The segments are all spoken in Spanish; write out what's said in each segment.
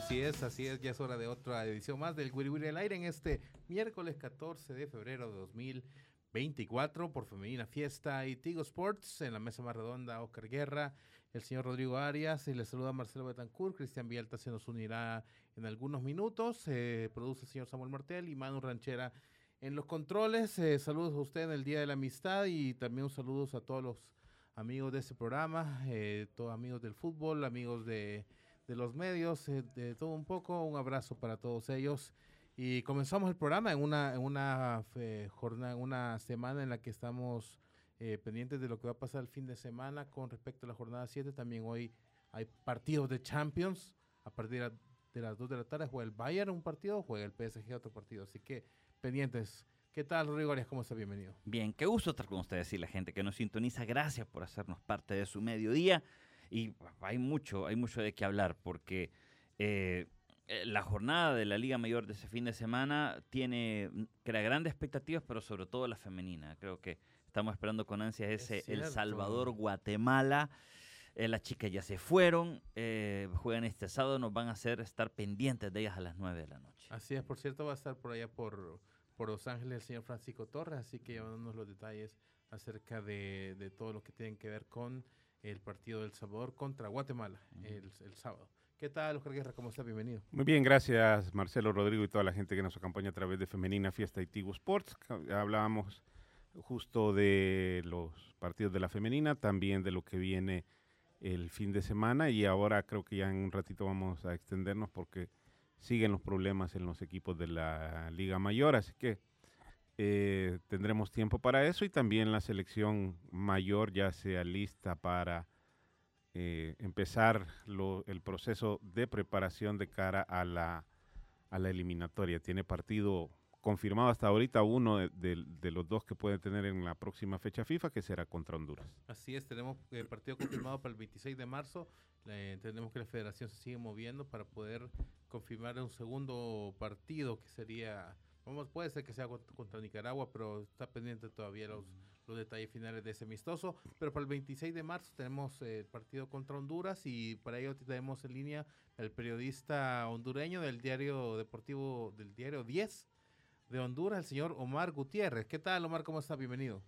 Así es, así es, ya es hora de otra edición más del Wiri Wiri al aire en este miércoles 14 de febrero de 2024 por Femenina Fiesta y Tigo Sports. En la mesa más redonda, Oscar Guerra, el señor Rodrigo Arias y le saluda Marcelo Betancourt. Cristian Vialta se nos unirá en algunos minutos. Eh, produce el señor Samuel Martel y Manu Ranchera en los controles. Eh, saludos a usted en el Día de la Amistad y también saludos a todos los amigos de este programa, eh, todos amigos del fútbol, amigos de de los medios, eh, de todo un poco. Un abrazo para todos ellos. Y comenzamos el programa en una, en una jornada, en una semana en la que estamos eh, pendientes de lo que va a pasar el fin de semana con respecto a la jornada 7. También hoy hay partidos de Champions. A partir de las 2 de la tarde juega el Bayern un partido, juega el PSG otro partido. Así que pendientes. ¿Qué tal, Rodrigo Arias? ¿Cómo está? Bienvenido. Bien, qué gusto estar con ustedes y la gente que nos sintoniza. Gracias por hacernos parte de su mediodía. Y hay mucho, hay mucho de qué hablar porque eh, eh, la jornada de la Liga Mayor de ese fin de semana tiene, mm, crea grandes expectativas, pero sobre todo la femenina. Creo que estamos esperando con ansia ese El Salvador-Guatemala. Eh, las chicas ya se fueron, juegan este sábado, nos van a hacer estar pendientes de ellas a las 9 de la noche. Así es, por cierto, va a estar por allá por, por Los Ángeles el señor Francisco Torres, así que llevándonos los detalles acerca de, de todo lo que tiene que ver con el partido del Salvador contra Guatemala el, sábado. ¿Qué tal, Oscar Guerra? ¿Cómo está? Bienvenido. Muy bien, gracias Marcelo Rodrigo y toda la gente que nos acompaña a través de Femenina Fiesta y Tigo Sports. Hablábamos justo de los partidos de la femenina, también de lo que viene el fin de semana y ahora creo que ya en un ratito vamos a extendernos porque siguen los problemas en los equipos de la Liga Mayor, así que eh, tendremos tiempo para eso y también la selección mayor ya sea lista para eh, empezar el proceso de preparación de cara a la, eliminatoria. Tiene partido confirmado hasta ahorita uno de, los dos que puede tener en la próxima fecha FIFA, que será contra Honduras. Así es, tenemos el partido confirmado para el 26 de marzo. entendemos que la federación se sigue moviendo para poder confirmar un segundo partido que sería puede ser que sea contra Nicaragua, pero está pendiente todavía los, los detalles finales de ese amistoso. Pero para el 26 de marzo tenemos el partido contra Honduras y para ello tenemos en línea el periodista hondureño del diario deportivo, del diario 10 de Honduras, el señor Omar Gutiérrez. ¿Qué tal, Omar? ¿Cómo está? Bienvenido.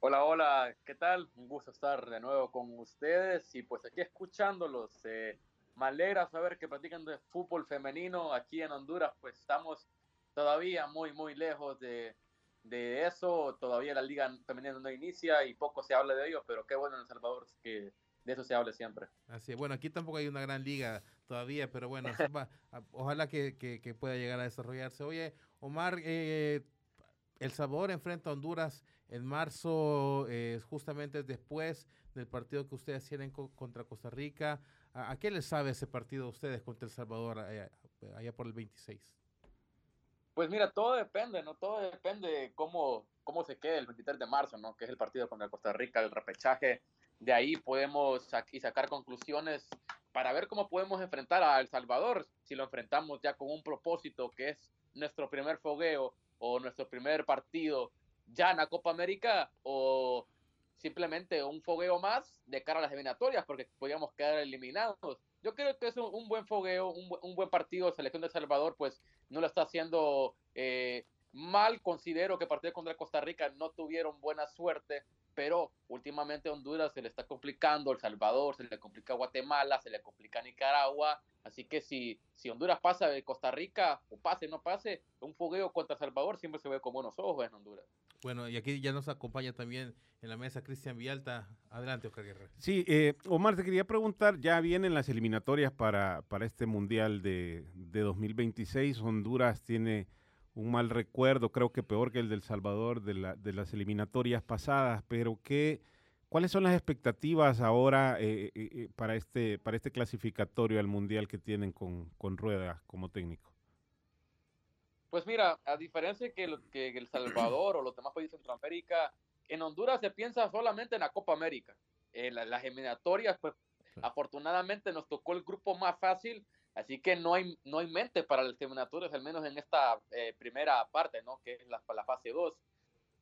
Hola, hola, ¿qué tal? Un gusto estar de nuevo con ustedes y pues aquí escuchándolos. Eh, me alegra saber que practican de fútbol femenino aquí en Honduras, pues estamos todavía muy, muy lejos de, de eso. Todavía la liga femenina no inicia y poco se habla de ello, pero qué bueno en El Salvador que de eso se hable siempre. Así bueno, aquí tampoco hay una gran liga todavía, pero bueno, ojalá que, que, pueda llegar a desarrollarse. Oye, Omar, eh, El Salvador enfrenta a Honduras en marzo, eh, justamente después del partido que ustedes tienen contra Costa Rica. ¿A, qué les sabe ese partido ustedes contra El Salvador eh, allá por el 26? Pues mira, todo depende, ¿no? Todo depende de cómo, cómo se quede el 23 de marzo, ¿no? Que es el partido contra Costa Rica, el repechaje. De ahí podemos sacar conclusiones para ver cómo podemos enfrentar a El Salvador, si lo enfrentamos ya con un propósito que es nuestro primer fogueo o nuestro primer partido ya en la Copa América o simplemente un fogueo más de cara a las eliminatorias, porque podíamos quedar eliminados. Yo creo que es un, buen fogueo, un, buen partido. Selección de Salvador, pues no lo está haciendo eh, mal. Considero que partido contra Costa Rica no tuvieron buena suerte pero últimamente Honduras se le está complicando, El Salvador, se le complica Guatemala, se le complica Nicaragua, así que si, si Honduras pasa de Costa Rica, o pase, no pase, un fogueo contra Salvador siempre se ve con buenos ojos en Honduras. Bueno, y aquí ya nos acompaña también en la mesa Cristian Vialta. Adelante, Oscar Guerrero. Sí, eh, Omar, te quería preguntar, ya vienen las eliminatorias para, para este Mundial de, de 2026, Honduras tiene un mal recuerdo, creo que peor que el del Salvador de, la, de las eliminatorias pasadas, pero ¿qué, ¿cuáles son las expectativas ahora eh, eh, eh, para, este, para este clasificatorio al Mundial que tienen con, con Rueda como técnico? Pues mira, a diferencia que, que El Salvador o los demás países de Centroamérica, en Honduras se piensa solamente en la Copa América. En las eliminatorias, pues afortunadamente nos tocó el grupo más fácil Así que no hay, no hay mente para el eliminatorios, al menos en esta eh, primera parte, ¿no? que es la, la fase 2.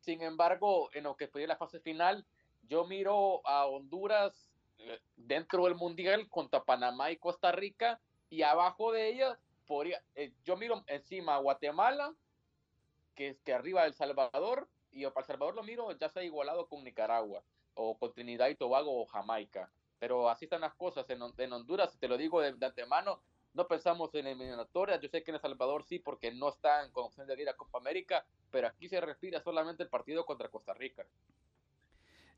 Sin embargo, en lo que fue la fase final, yo miro a Honduras eh, dentro del Mundial contra Panamá y Costa Rica, y abajo de ella, podría, eh, yo miro encima a Guatemala, que que arriba El Salvador, y para El Salvador lo miro ya se ha igualado con Nicaragua, o con Trinidad y Tobago o Jamaica. Pero así están las cosas. En, en Honduras, te lo digo de, de antemano, no pensamos en eliminatorias. Yo sé que en El Salvador sí, porque no están con opción de ir a Copa América, pero aquí se respira solamente el partido contra Costa Rica.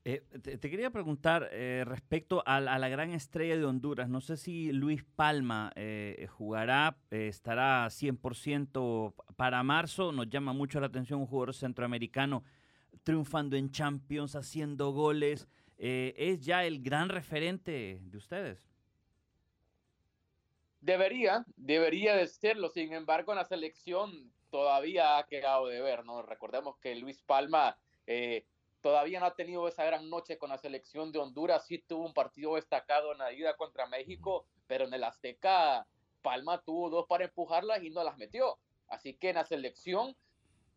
Eh, te, quería preguntar eh, respecto a, la gran estrella de Honduras. No sé si Luis Palma eh, jugará, estará 100% para marzo. Nos llama mucho la atención un jugador centroamericano triunfando en Champions, haciendo goles. ¿Es ya el gran referente de ustedes? Debería, debería de serlo. Sin embargo, en la selección todavía ha quedado de ver, ¿no? Recordemos que Luis Palma todavía no ha tenido esa gran noche con la selección de Honduras. Sí tuvo un partido destacado en la ida contra México, pero en el Azteca Palma tuvo dos para empujarlas y no las metió. Así que en la selección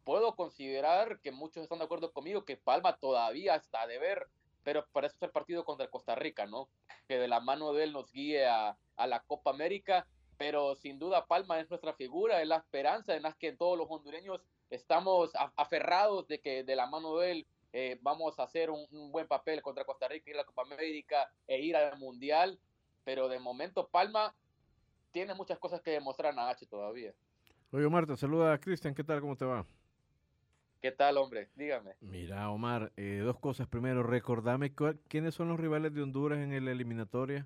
puedo considerar que muchos están de acuerdo conmigo que Palma todavía está de ver pero para eso es el partido contra Costa Rica, ¿no? Que de la mano de él nos guíe a, la Copa América, pero sin duda Palma es nuestra figura, es la esperanza en las que todos los hondureños estamos aferrados de que de la mano de él eh, vamos a hacer un, buen papel contra Costa Rica y la Copa América e ir al Mundial, pero de momento Palma tiene muchas cosas que demostrar en H todavía. Oye, Marta, saluda a Cristian, ¿qué tal? ¿Cómo te va? ¿Qué tal, hombre? Dígame. Mira, Omar, eh, dos cosas. Primero, recordame quiénes son los rivales de Honduras en la eliminatoria.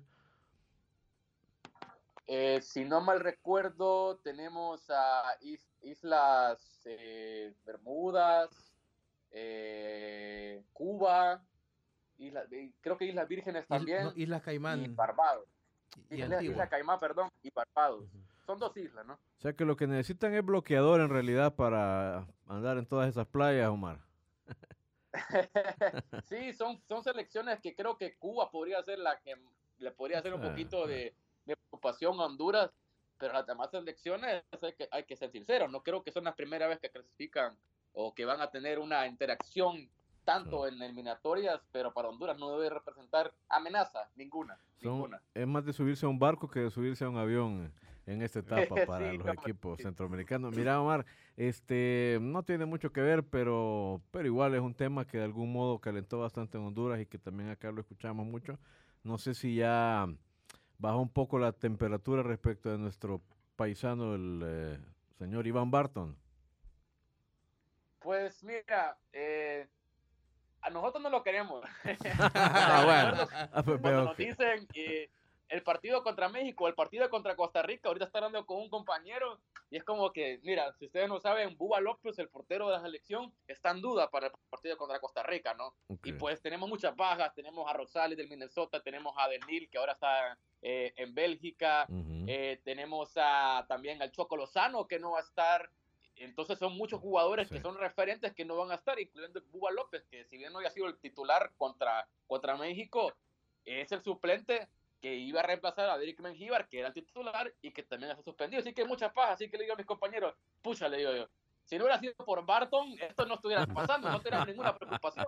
Eh, si no mal recuerdo, tenemos a Islas eh, Bermudas, Cuba, creo que Islas Vírgenes también. Islas Caimán. Y Barbados. Islas Caimán, perdón, y Barbados. Son dos islas, ¿no? O sea que lo que necesitan es bloqueador en realidad para andar en todas esas playas, Omar. sí, son, son selecciones que creo que Cuba podría ser la que le podría hacer un ah, poquito de, preocupación a Honduras, pero las demás selecciones hay que, hay que ser sinceros, no creo que son las primeras vez que clasifican o que van a tener una interacción tanto en eliminatorias, pero para Honduras no debe representar amenaza ninguna. ninguna. Es más de subirse a un barco que de subirse a un avión en esta etapa para los equipos centroamericanos. Mira, Omar, este no tiene mucho que ver, pero, pero igual es un tema que de algún modo calentó bastante en Honduras y que también acá lo escuchamos mucho. No sé si ya bajó un poco la temperatura respecto de nuestro paisano, el eh, señor Iván Barton. Pues mira, eh, a nosotros no lo queremos. ah, bueno. Ah, pues Cuando nos dicen que el partido contra México, el partido contra Costa Rica, ahorita está hablando con un compañero y es como que, mira, si ustedes no saben, Buba López, el portero de la selección, está en duda para el partido contra Costa Rica, ¿no? Y pues tenemos muchas bajas, tenemos a Rosales del Minnesota, tenemos a Denil, que ahora está eh, en Bélgica, eh, tenemos a, también al Choco Lozano, que no va a estar, entonces son muchos jugadores que son referentes que no van a estar, incluyendo Buba López, que si bien no haya sido el titular contra, contra México, es el suplente que iba a reemplazar a Derek Mengíbar, que era el titular y que también ha suspendido. Así que mucha paz, así que le digo a mis compañeros, pucha, le digo yo, si no hubiera sido por Barton, esto no estuviera pasando, no tenía ninguna preocupación.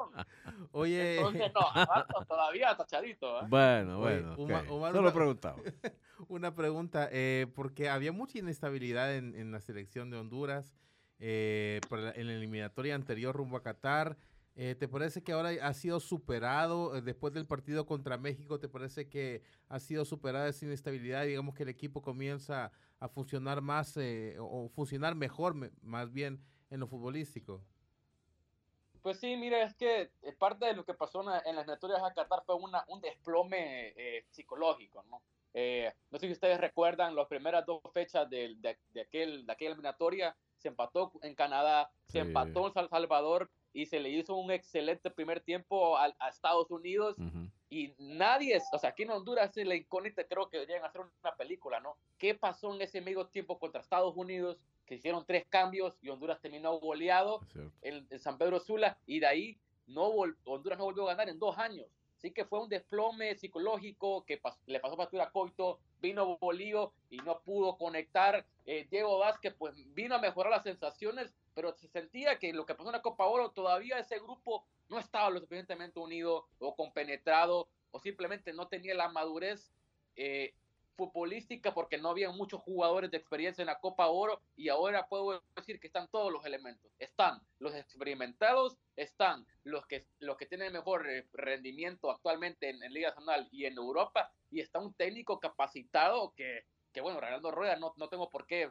Oye. Entonces, no, Barton todavía tachadito. ¿eh? Bueno, Oye, bueno. Uma- ok. Omar, Solo una- preguntaba. Una pregunta, eh, porque había mucha inestabilidad en, en la selección de Honduras eh, en la eliminatoria anterior rumbo a Qatar. Eh, ¿Te parece que ahora ha sido superado eh, después del partido contra México? ¿Te parece que ha sido superada esa inestabilidad? Digamos que el equipo comienza a funcionar más eh, o o funcionar mejor, me- más bien en lo futbolístico. Pues sí, mire, es que parte de lo que pasó en, la- en las eliminatorias a Qatar fue una, un desplome eh, psicológico, ¿no? Eh, no sé si ustedes recuerdan las primeras dos fechas de, de aquel, de aquella eliminatoria, se empató en Canadá, se Sí. empató en San Salvador y se le hizo un excelente primer tiempo a, a Estados Unidos Ujú. y nadie, es- o sea, aquí en Honduras la incógnita, creo que deberían hacer una película, ¿no? ¿Qué pasó en ese medio tiempo contra Estados Unidos? Que hicieron tres cambios y Honduras terminó goleado en, en San Pedro Sula y de ahí no vol- Honduras no volvió a ganar en dos años. Así que fue un desplome psicológico que pas- le pasó factura a Coito, vino Bolío y no pudo conectar. Eh, Diego Vázquez pues vino a mejorar las sensaciones, pero se sentía que lo que pasó en la Copa Oro todavía ese grupo no estaba lo suficientemente unido o compenetrado o simplemente no tenía la madurez eh, futbolística porque no había muchos jugadores de experiencia en la Copa Oro y ahora puedo decir que están todos los elementos. Están los experimentados, están los que, los que tienen mejor eh, rendimiento actualmente en, en Liga Nacional y en Europa y está un técnico capacitado que, que bueno, Reinaldo Rueda no, no tengo por qué,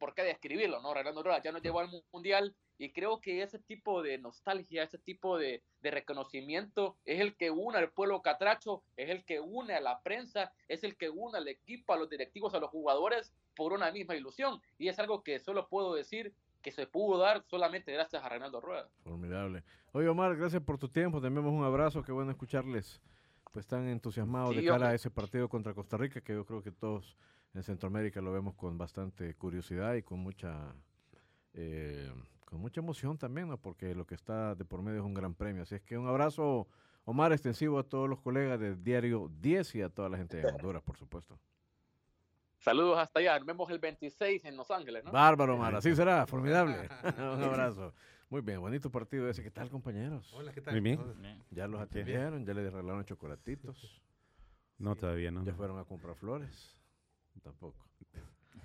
por qué describirlo, ¿no? Reinaldo Rueda ya nos llevó al Mundial y creo que ese tipo de nostalgia, ese tipo de, de reconocimiento es el que une al pueblo catracho, es el que une a la prensa, es el que une al equipo, a los directivos, a los jugadores por una misma ilusión. Y es algo que solo puedo decir que se pudo dar solamente gracias a Reinaldo Rueda. Formidable. Oye, Omar, gracias por tu tiempo. Te enviamos un abrazo. Qué bueno escucharles. Pues están entusiasmados Sí, de cara a ese partido contra Costa Rica, que yo creo que todos en Centroamérica lo vemos con bastante curiosidad y con mucha eh, con mucha emoción también, ¿no? Porque lo que está de por medio es un gran premio. Así es que un abrazo, Omar, extensivo a todos los colegas del diario 10 y a toda la gente de Honduras, por supuesto. Saludos hasta allá. Nos vemos el 26 en Los Ángeles, ¿no? Bárbaro, Omar. Así será. Formidable. un abrazo. Muy bien, bonito partido ese. ¿Qué tal, compañeros? Hola, ¿qué tal? Muy bien. Ya los atendieron, ya les regalaron chocolatitos, No, todavía no. ya fueron a comprar flores. Tampoco.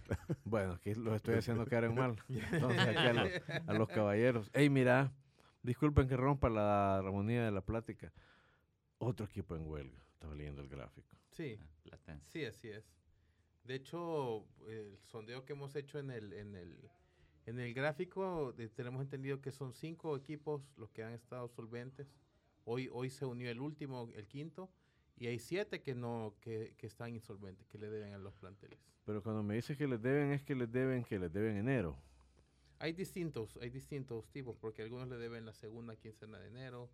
Bueno, aquí los estoy haciendo quedar en mal. Entonces, aquí a los, a los caballeros. Ey, mira, disculpen que rompa la armonía de la plática. Otro equipo en huelga. Estaba leyendo el gráfico. Sí, Platense. sí, así es. De hecho, el sondeo que hemos hecho en el, en el, en el gráfico, eh, tenemos entendido que son cinco equipos los que han estado solventes. Hoy, hoy se unió el último, el quinto, y hay siete que no, que, que están insolventes, que le deben a los planteles. Pero cuando me dices que les deben, es que les deben, que les deben enero. Hay distintos, hay distintos tipos, porque algunos le deben la segunda quincena de enero,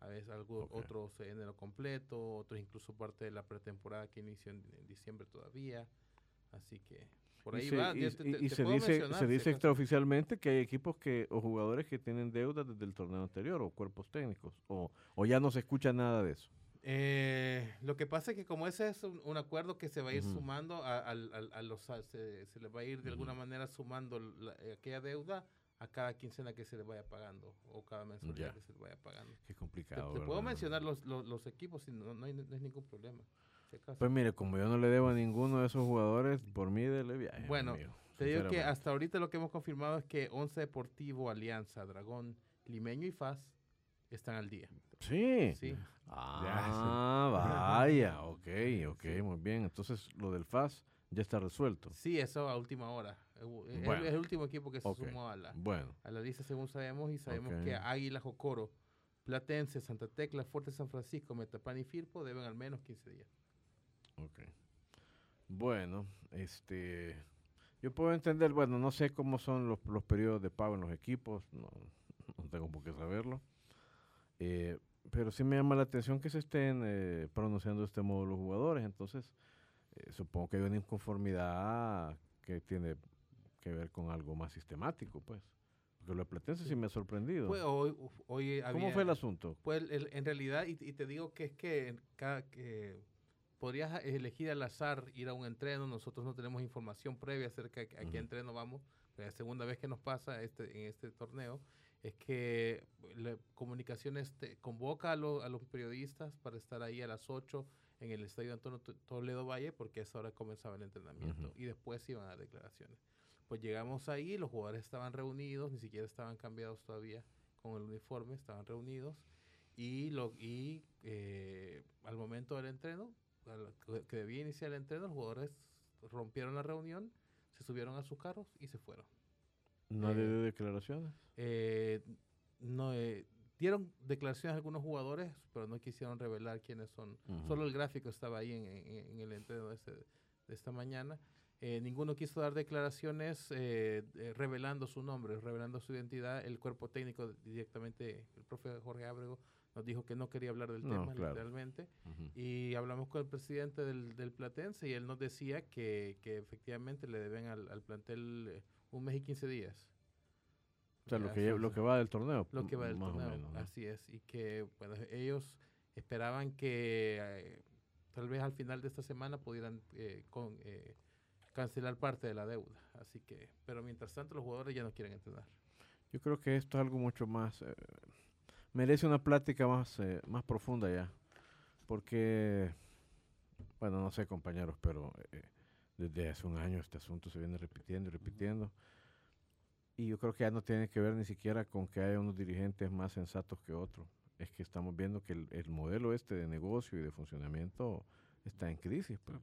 a veces algo, Ok. otros enero completo, otros incluso parte de la pretemporada que inició en, en diciembre todavía. Así que por Y ahí se- va. y- yo te- y- te- y te se dice, se dice extraoficialmente que hay equipos que o jugadores que tienen deudas desde el torneo anterior o cuerpos técnicos o, o ya no se escucha nada de eso. Eh, lo que pasa es que como ese es un, un acuerdo que se va a ir sumando a, al- a los a- se, se le va a ir de alguna manera sumando la- eh, aquella deuda a cada quincena que se le vaya pagando o cada mensualidad que se le vaya pagando. Qué complicado. te puedo mencionar los, los, los equipos y no, no hay, no hay ningún problema. si. Pues mire, como yo no le debo a ninguno de esos jugadores, por mí dele viaje. Bueno, amigo, Te digo que hasta ahorita lo que hemos confirmado es que Once Deportivo, Alianza, Dragón, Limeño y FAS están al día. Sí. Sí. Ah, vaya, ok, ok, muy bien. Entonces lo del FAS ya está resuelto. Sí, eso a última hora. Es es Bueno. el último equipo que se sumó a la, Bueno, a la lista según sabemos y sabemos Ok. que Águila, Jocoro, Platense, Santa Tecla, Fuerte San Francisco, Metapan y Firpo deben al menos 15 días. ok. Bueno, este, yo puedo entender, bueno, no sé cómo son los, los periodos de pago en los equipos, no, no tengo por qué saberlo. Eh, pero sí me llama la atención que se estén eh, pronunciando de este modo los jugadores, entonces eh, supongo que hay una inconformidad que tiene que ver con algo más sistemático, pues. Porque lo de Platense sí me ha sorprendido. Pues, hoy, hoy ¿Cómo fue el asunto? Pues el- en realidad, y, y te digo que es que, en cada, que podrías elegir al azar ir a un entreno, nosotros no tenemos información previa acerca de a qué entreno vamos, la segunda vez que nos pasa este, en este torneo, es que la comunicaciones te convoca a, lo- a los periodistas para estar ahí a las 8 en el estadio Antonio To- Toledo Valle, porque a esa hora comenzaba el entrenamiento y después iban a dar declaraciones. Pues llegamos ahí, los jugadores estaban reunidos, ni siquiera estaban cambiados todavía con el uniforme, estaban reunidos y, lo, y eh, al momento del entreno, que debía iniciar el entreno, los jugadores rompieron la reunión, se subieron a sus carros y se fueron. Nadie Eh, dio declaraciones. Eh, no, eh, dieron declaraciones a algunos jugadores, pero no quisieron revelar quiénes son. Solo el gráfico estaba ahí en, en- en el entreno de, este- de esta mañana. Eh, ninguno quiso dar declaraciones eh, eh, revelando su nombre, revelando su identidad. El cuerpo técnico directamente, el profe Jorge Ábrego, nos dijo que no quería hablar del No, tema, claro. literalmente. Y hablamos con el presidente del, del Platense y él nos decía que, que efectivamente le deben al, al plantel un mes y 15 días. O sea, lo que, lo que va del torneo. Lo que va del torneo, menos, ¿no? así es. Y que bueno, ellos esperaban que eh, tal vez al final de esta semana pudieran eh, con, eh, cancelar parte de la deuda. Así que, pero mientras tanto los jugadores ya no quieren entrenar. Yo creo que esto es algo mucho más... eh, merece una plática más, más profunda ya. Porque, bueno, no sé compañeros, pero eh, desde hace un año este asunto se viene repitiendo y repitiendo. Y yo creo que ya no tiene que ver ni siquiera con que haya unos dirigentes más sensatos que otros. Es que estamos viendo que el, el modelo este de negocio y de funcionamiento está en crisis. pues.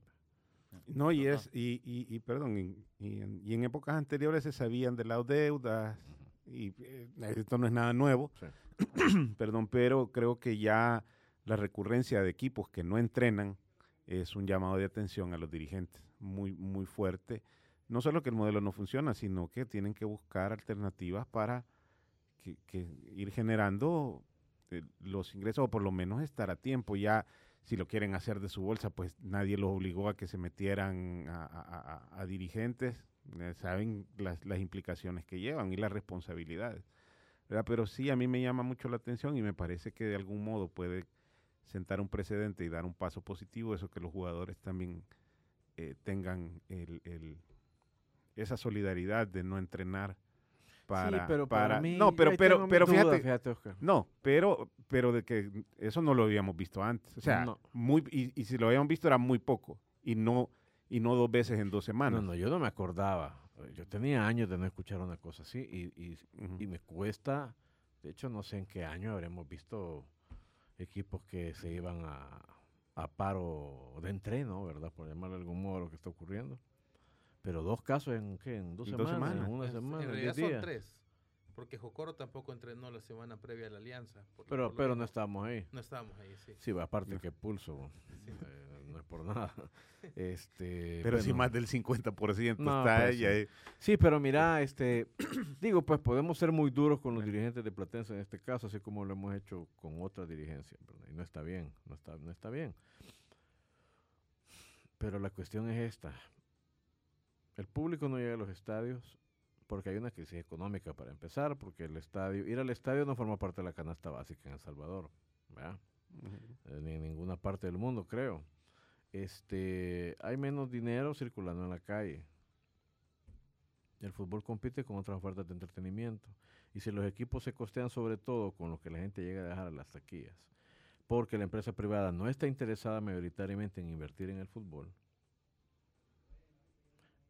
No, y es, y, y, y perdón, y, y en, y en épocas anteriores se sabían de las deudas, y eh, esto no es nada nuevo, Sí. perdón, pero creo que ya la recurrencia de equipos que no entrenan es un llamado de atención a los dirigentes, muy, muy fuerte. No solo que el modelo no funciona, sino que tienen que buscar alternativas para que, ir generando eh, los ingresos o por lo menos estar a tiempo. Ya si lo quieren hacer de su bolsa, pues nadie los obligó a que se metieran a, dirigentes. eh, saben las, implicaciones que llevan y las responsabilidades. Pero sí, a mí me llama mucho la atención y me parece que de algún modo puede sentar un precedente y dar un paso positivo, eso que los jugadores también eh, tengan el, el- esa solidaridad de no entrenar para... sí, pero para, mí... no, pero, pero, pero fíjate, fíjate, Oscar. no, pero, pero de que eso no lo habíamos visto antes. O sea, No. muy, y, y si lo habíamos visto era muy poco. Y no, y no dos veces en dos No, semanas. no, yo no me acordaba. Yo tenía años de no escuchar una cosa así y, y, y me cuesta, de hecho no sé en qué año habremos visto equipos que se iban a, a paro de entreno, ¿verdad? Por llamarlo de algún modo lo que está ocurriendo. Pero dos casos en, ¿qué? en dos En dos semanas, semanas. en una semana, en realidad son días. tres. Porque Jocoro tampoco entrenó la semana previa a la alianza. Pero, pero no estábamos ahí. No estábamos ahí, sí. Sí, aparte No. que pulso, Sí. eh, no es por nada. Este, pero si bueno. más del 50% No, está ella. sí. eh. Sí, pero mira, este, digo, pues podemos ser muy duros con los dirigentes de Platense en este caso, así como lo hemos hecho con otras dirigencias, ¿verdad? y no está bien, no está, no está bien. Pero la cuestión es esta: el público no llega a los estadios porque hay una crisis económica para empezar, porque el estadio, ir al estadio no forma parte de la canasta básica en El Salvador, ¿verdad? eh, ni en ninguna parte del mundo, creo. Este, hay menos dinero circulando en la calle. El fútbol compite con otras ofertas de entretenimiento. Y si los equipos se costean sobre todo con lo que la gente llega a dejar a las taquillas, porque la empresa privada no está interesada mayoritariamente en invertir en el fútbol,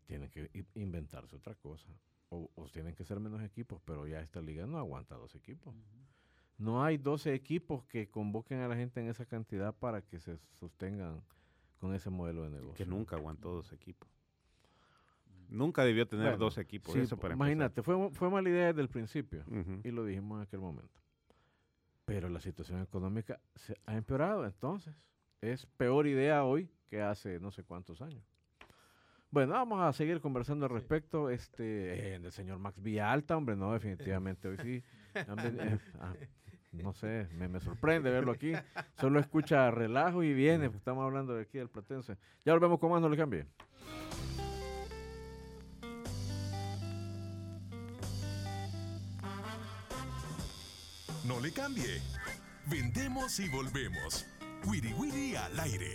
tienen que inventarse otra cosa. O, o tienen que ser menos equipos, pero ya esta liga no aguanta dos equipos. No hay 12 equipos que convoquen a la gente en esa cantidad para que se sostengan con ese modelo de negocio. Que nunca aguantó dos equipos. Nunca debió tener Bueno, dos equipos. Sí, eso para imagínate, fue, fue mala idea desde el principio empezar. Ujú. y lo dijimos en aquel momento. Pero la situación económica se ha empeorado, entonces es peor idea hoy que hace no sé cuántos años. Bueno, vamos a seguir conversando al respecto. Este, eh, del señor Max Villalta, hombre, no, definitivamente hoy sí. eh, ah, no sé, me, me sorprende verlo aquí. Solo escucha relajo y viene, porque estamos hablando de aquí del Platense. Ya volvemos con más, no le cambie. No le cambie. Vendemos y volvemos. Wiri Wiri al aire.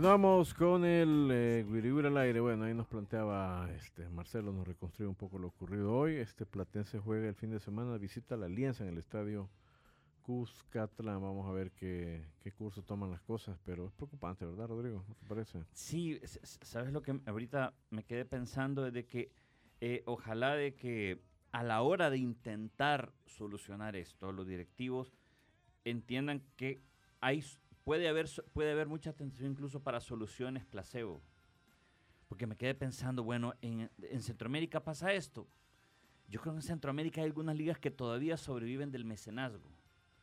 Continuamos con el eh, al aire. Bueno, ahí nos planteaba este Marcelo, nos reconstruye un poco lo ocurrido hoy. Este Platense juega el fin de semana, visita la Alianza en el estadio Cuscatlán. Vamos a ver qué, qué curso toman las cosas, pero es preocupante, ¿verdad, Rodrigo? ¿No te parece? Sí, sabes lo que ahorita me quedé pensando es de que eh, ojalá de que a la hora de intentar solucionar esto, los directivos entiendan que hay puede haber puede haber mucha atención incluso para soluciones placebo. Porque me quedé pensando, bueno, en, en Centroamérica pasa esto. Yo creo que en Centroamérica hay algunas ligas que todavía sobreviven del mecenazgo.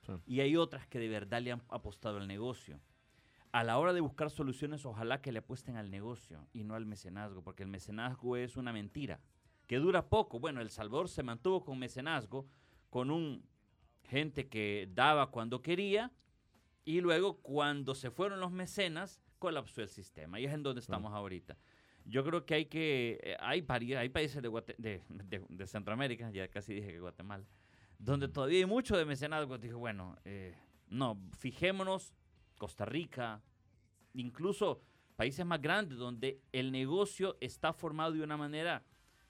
Sí. Y hay otras que de verdad le han apostado al negocio. A la hora de buscar soluciones, ojalá que le apuesten al negocio y no al mecenazgo, porque el mecenazgo es una mentira que dura poco. Bueno, El Salvador se mantuvo con mecenazgo, con un gente que daba cuando quería, y luego cuando se fueron los mecenas, colapsó el sistema. Y es en donde estamos ahorita. Yo creo que hay que, eh, hay, países de, Guate- de, de- de Centroamérica, ya casi dije que Guatemala, donde todavía hay mucho de mecenazgo. Dije, bueno, eh, no, fijémonos, Costa Rica, incluso países más grandes donde el negocio está formado de una manera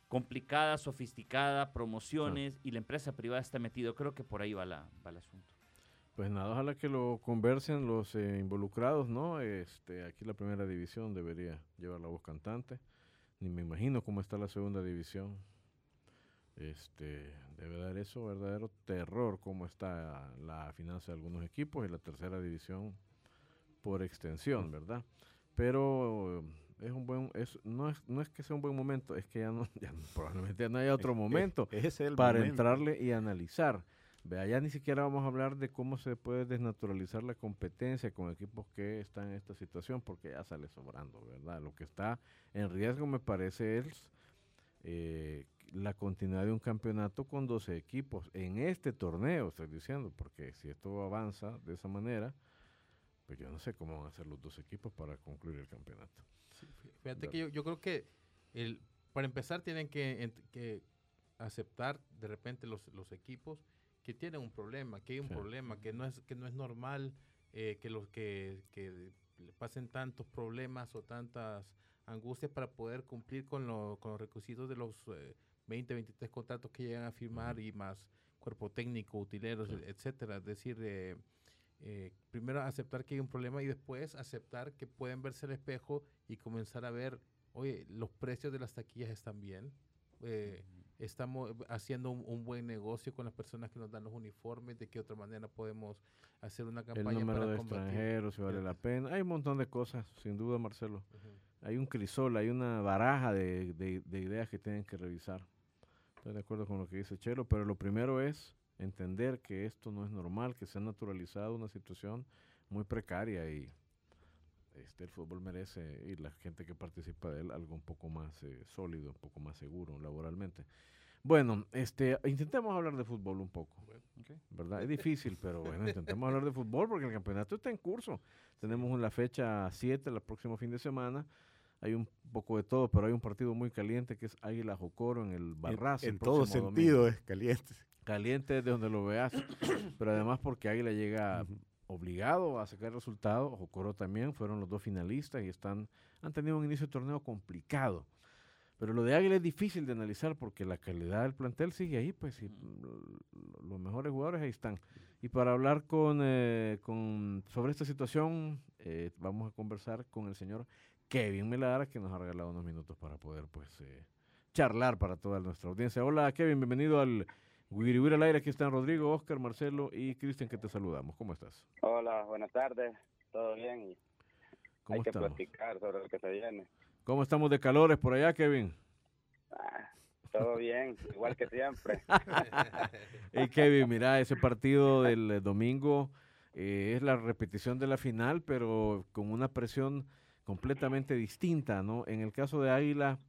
complicada, sofisticada, promociones y la empresa privada está metido. Creo que por ahí va, la, va el asunto. Pues nada, ojalá que lo conversen los eh, involucrados, ¿no? Este, aquí la primera división debería llevar la voz cantante. Ni me imagino cómo está la segunda división. Este, debe dar eso verdadero terror cómo está la finanza de algunos equipos y la tercera división por extensión, ¿verdad? Pero es un buen, es, no es, no es que sea un buen momento, es que ya no, ya probablemente ya no hay otro momento es para momento. entrarle y analizar. Vea, ya ni siquiera vamos a hablar de cómo se puede desnaturalizar la competencia con equipos que están en esta situación, porque ya sale sobrando, ¿verdad? Lo que está en riesgo, me parece, es eh, la continuidad de un campeonato con 12 equipos en este torneo, estoy diciendo, porque si esto avanza de esa manera, pues yo no sé cómo van a ser los dos equipos para concluir el campeonato. Fíjate que yo, yo creo que el, para empezar tienen que, que aceptar de repente los, los equipos que tienen un problema, que hay un Sí. problema, que no es, que no es normal eh, que los que, que le pasen tantos problemas o tantas angustias para poder cumplir con, lo- con los requisitos de los eh, 20, 23 contratos que llegan a firmar y más cuerpo técnico, utileros, Sí. etcétera. Es decir, eh, eh, primero aceptar que hay un problema y después aceptar que pueden verse al espejo y comenzar a ver, oye, los precios de las taquillas están bien, eh, estamos haciendo un, un buen negocio con las personas que nos dan los uniformes, de qué otra manera podemos hacer una El campaña número para de combatir. extranjeros, si vale la pena. Hay un montón de cosas, sin duda, Marcelo. Hay un crisol, hay una baraja de, de- de ideas que tienen que revisar. Estoy de acuerdo con lo que dice Chelo, pero lo primero es entender que esto no es normal, que se ha naturalizado una situación muy precaria y este, el fútbol merece, y la gente que participa de él, algo un poco más eh, sólido, un poco más seguro laboralmente. Bueno, este, intentemos hablar de fútbol un poco. ¿Verdad? Es difícil, pero bueno, intentemos hablar de fútbol porque el campeonato está en curso. Tenemos la fecha 7, el próximo fin de semana. Hay un poco de todo, pero hay un partido muy caliente que es Águila Jocoro en el En- Barras. el En, todo próximo sentido domingo. es caliente. Caliente de donde lo veas, pero además porque Águila llega Ujú. Obligado a sacar resultados. Jocoro también fueron los dos finalistas y están han tenido un inicio de torneo complicado. Pero lo de Águila es difícil de analizar porque la calidad del plantel sigue ahí, pues, y los mejores jugadores ahí están. Y para hablar con, eh, con sobre esta situación, eh, vamos a conversar con el señor Kevin Melara, que nos ha regalado unos minutos para poder, pues, eh, charlar para toda nuestra audiencia. Hola, Kevin, bienvenido al Wiri al aire. Aquí están Rodrigo, Oscar, Marcelo y Cristian, que te saludamos. ¿Cómo estás? Hola, buenas tardes. ¿Todo bien? ¿Cómo hay que estamos? platicar sobre lo que se viene. ¿Cómo estamos de calores por allá, Kevin? Ah, todo bien, igual que siempre. Hey, Kevin, mira, ese partido del eh, domingo eh, es la repetición de la final, pero con una presión completamente distinta, ¿no? En el caso de Águila,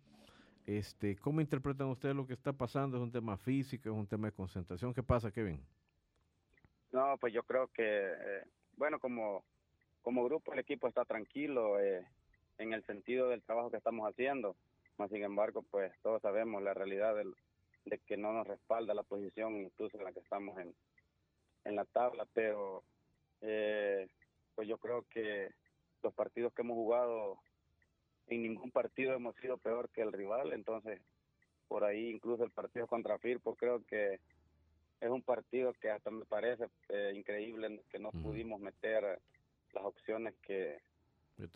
este, ¿cómo interpretan ustedes lo que está pasando? ¿Es un tema físico, es un tema de concentración? ¿Qué pasa, Kevin? No, pues yo creo que, eh, bueno, como, como grupo el equipo está tranquilo eh, en el sentido del trabajo que estamos haciendo. Más sin embargo, pues todos sabemos la realidad del, de que no nos respalda la posición incluso en la que estamos en, en la tabla, pero eh, pues yo creo que los partidos que hemos jugado, en ningún partido hemos sido peor que el rival, entonces por ahí incluso el partido contra Firpo creo que es un partido que hasta me parece eh, increíble que no pudimos meter las opciones que,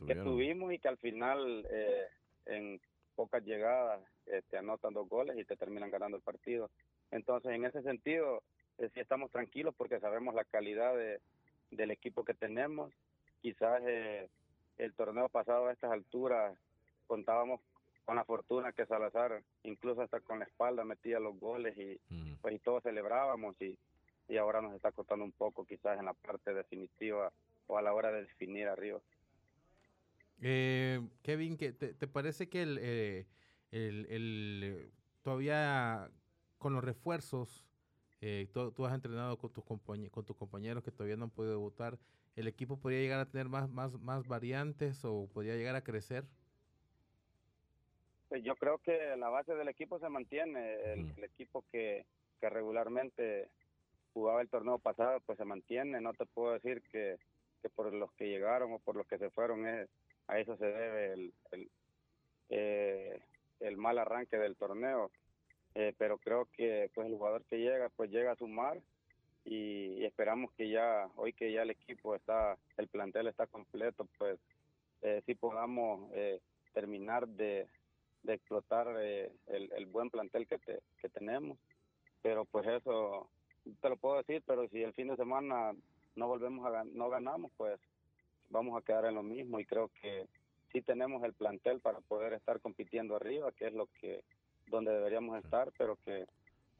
que tuvimos y que al final eh, en pocas llegadas eh, te anotan dos goles y te terminan ganando el partido. Entonces, en ese sentido, eh, sí estamos tranquilos porque sabemos la calidad de, del equipo que tenemos. Quizás eh, el torneo pasado a estas alturas contábamos con la fortuna que Salazar, incluso hasta con la espalda, metía los goles y, mm. pues, y todos celebrábamos y, y ahora nos está costando un poco quizás en la parte definitiva o a la hora de definir arriba. Eh, Kevin, ¿te, ¿te parece que el, eh, el, el, todavía con los refuerzos, eh, tú, has entrenado con tus, con tus compañeros que todavía no han podido debutar, ¿el equipo podría llegar a tener más, más, más variantes o podría llegar a crecer? Pues yo creo que la base del equipo se mantiene, el, equipo que, que regularmente jugaba el torneo pasado, pues se mantiene, no te puedo decir que, que por los que llegaron o por los que se fueron es a eso se debe el, el, eh, el mal arranque del torneo. Eh, pero creo que pues el jugador que llega pues llega a sumar y, esperamos que ya hoy que ya el equipo está el plantel está completo pues eh, sí podamos eh, terminar de, de explotar el, el, buen plantel que, que tenemos. Pero pues eso te lo puedo decir pero si el fin de semana no volvemos a no ganamos pues vamos a quedar en lo mismo y creo que sí tenemos el plantel para poder estar compitiendo arriba, que es lo que donde deberíamos estar, pero que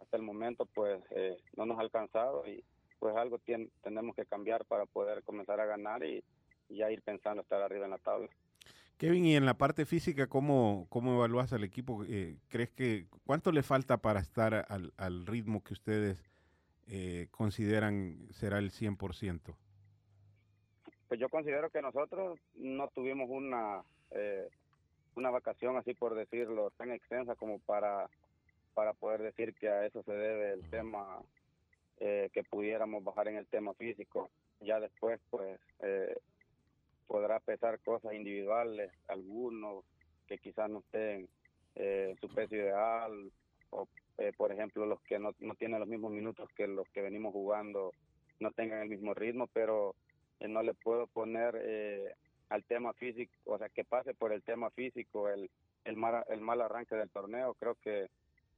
hasta el momento pues eh, no nos ha alcanzado y pues algo tenemos que cambiar para poder comenzar a ganar y, ya ir pensando estar arriba en la tabla. Kevin, y en la parte física, ¿cómo, cómo evalúas al equipo? Eh, ¿Crees que cuánto le falta para estar al, al ritmo que ustedes eh, consideran será el 100%? pues yo considero que nosotros no tuvimos una eh, una vacación así por decirlo tan extensa como para para poder decir que a eso se debe el tema eh, que pudiéramos bajar en el tema físico ya después pues eh, podrá pesar cosas individuales algunos que quizás no estén en su peso ideal o por ejemplo los que no, no tienen los mismos minutos que los que venimos jugando no tengan el mismo ritmo pero eh, no le puedo poner eh, al tema físico, o sea, que pase por el tema físico el, el, mal, el mal arranque del torneo. Creo que,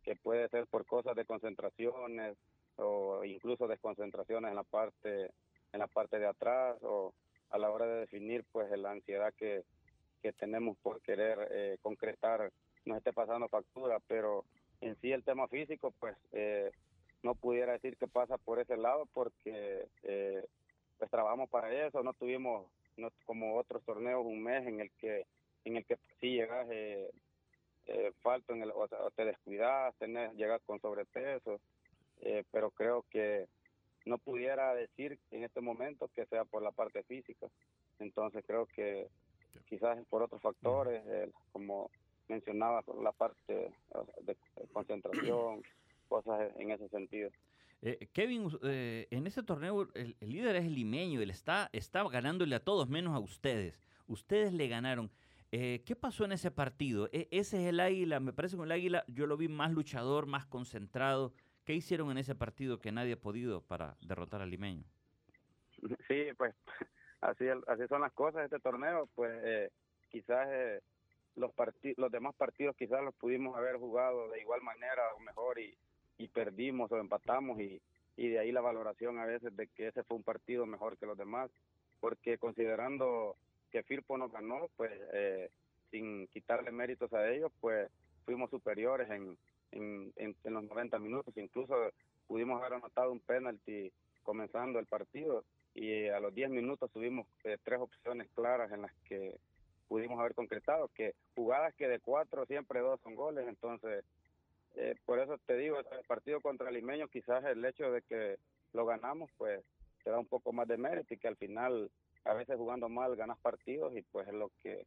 que puede ser por cosas de concentraciones o incluso desconcentraciones en la parte en la parte de atrás o a la hora de definir pues la ansiedad que, que tenemos por querer eh, concretar nos esté pasando factura pero en sí el tema físico pues eh, no pudiera decir que pasa por ese lado porque eh, pues trabajamos para eso, no tuvimos no, como otros torneos un mes en el que en el que sí llegas eh, eh, falto en el, o, te descuidas, tenés, llegas con sobrepeso, eh, pero creo que no pudiera decir en este momento que sea por la parte física. Entonces creo que quizás por otros factores, eh, como mencionaba, la parte de concentración, cosas en ese sentido. Eh, Kevin, eh, en ese torneo el, líder es el limeño, él está, está ganándole a todos menos a ustedes. Ustedes le ganaron. Eh, ¿Qué pasó en ese partido? E, ese es el Águila, me parece que el Águila yo lo vi más luchador, más concentrado. ¿Qué hicieron en ese partido que nadie ha podido para derrotar al limeño? Sí, pues así, así son las cosas este torneo. Pues quizás los, los demás partidos quizás los pudimos haber jugado de igual manera o mejor y, y perdimos o empatamos y, y de ahí la valoración a veces de que ese fue un partido mejor que los demás, porque considerando que Firpo nos ganó, pues eh, sin quitarle méritos a ellos, pues fuimos superiores en, en, los 90 minutos, incluso pudimos haber anotado un penalti comenzando el partido y a los 10 minutos tuvimos eh, tres opciones claras en las que pudimos haber concretado, que jugadas que de cuatro siempre dos son goles, entonces eh, por eso te digo, el partido contra Limeño quizás el hecho de que lo ganamos pues te da un poco más de mérito y que al final a veces jugando mal ganas partidos y pues es lo que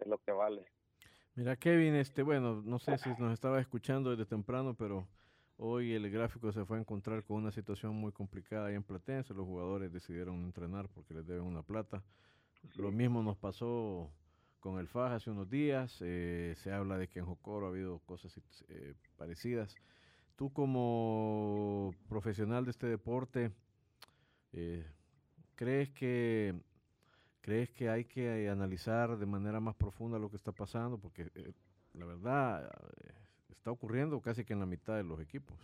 es lo que vale. Mira Kevin, este bueno, no sé si nos estaba escuchando desde temprano, pero hoy el gráfico se fue a encontrar con una situación muy complicada ahí en Platense, los jugadores decidieron entrenar porque les deben una plata. Lo mismo nos pasó con el FAJ hace unos días. Eh, se habla de que en Jocoro ha habido cosas eh, parecidas. Tú como profesional de este deporte, eh, ¿crees que crees que hay que analizar de manera más profunda lo que está pasando? Porque la verdad está ocurriendo casi que en la mitad de los equipos.